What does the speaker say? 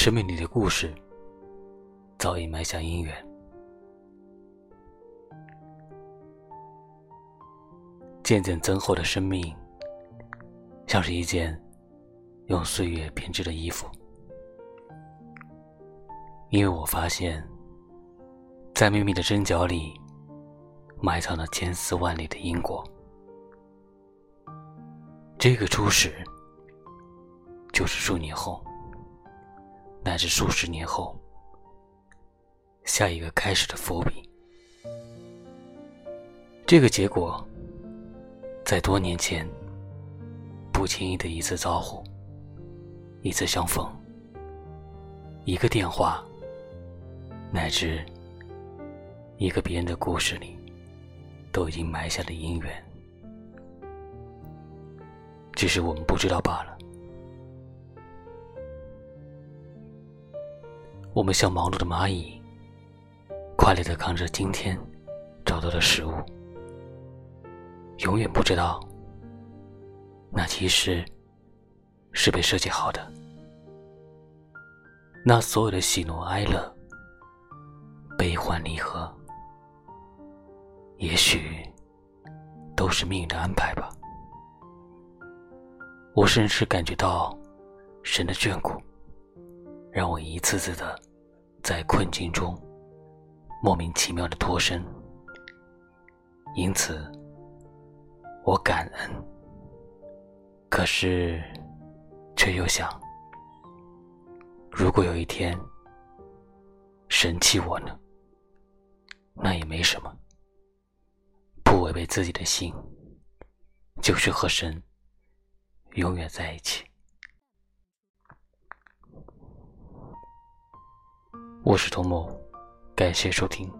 生命里的故事早已埋下姻缘。渐渐增厚的生命，像是一件用岁月编织的衣服。因为我发现，在秘密的针脚里，埋藏了千丝万缕的因果。这个初始，就是数年后，是数十年后，下一个开始的伏笔。这个结果。在多年前，不经意的一次招呼，一次相逢，一个电话，乃至一个别人的故事里，都已经埋下了姻缘，只是我们不知道罢了。我们像忙碌的蚂蚁，快乐的扛着今天找到的食物。永远不知道，那其实是被设计好的。那所有的喜怒哀乐、悲欢离合，也许都是命运的安排吧。我甚至感觉到神的眷顾，让我一次次的在困境中莫名其妙的脱身，因此。我感恩，可是，却又想，如果有一天神弃我呢？那也没什么，不违背自己的心，就是和神永远在一起。我是童某，感谢收听。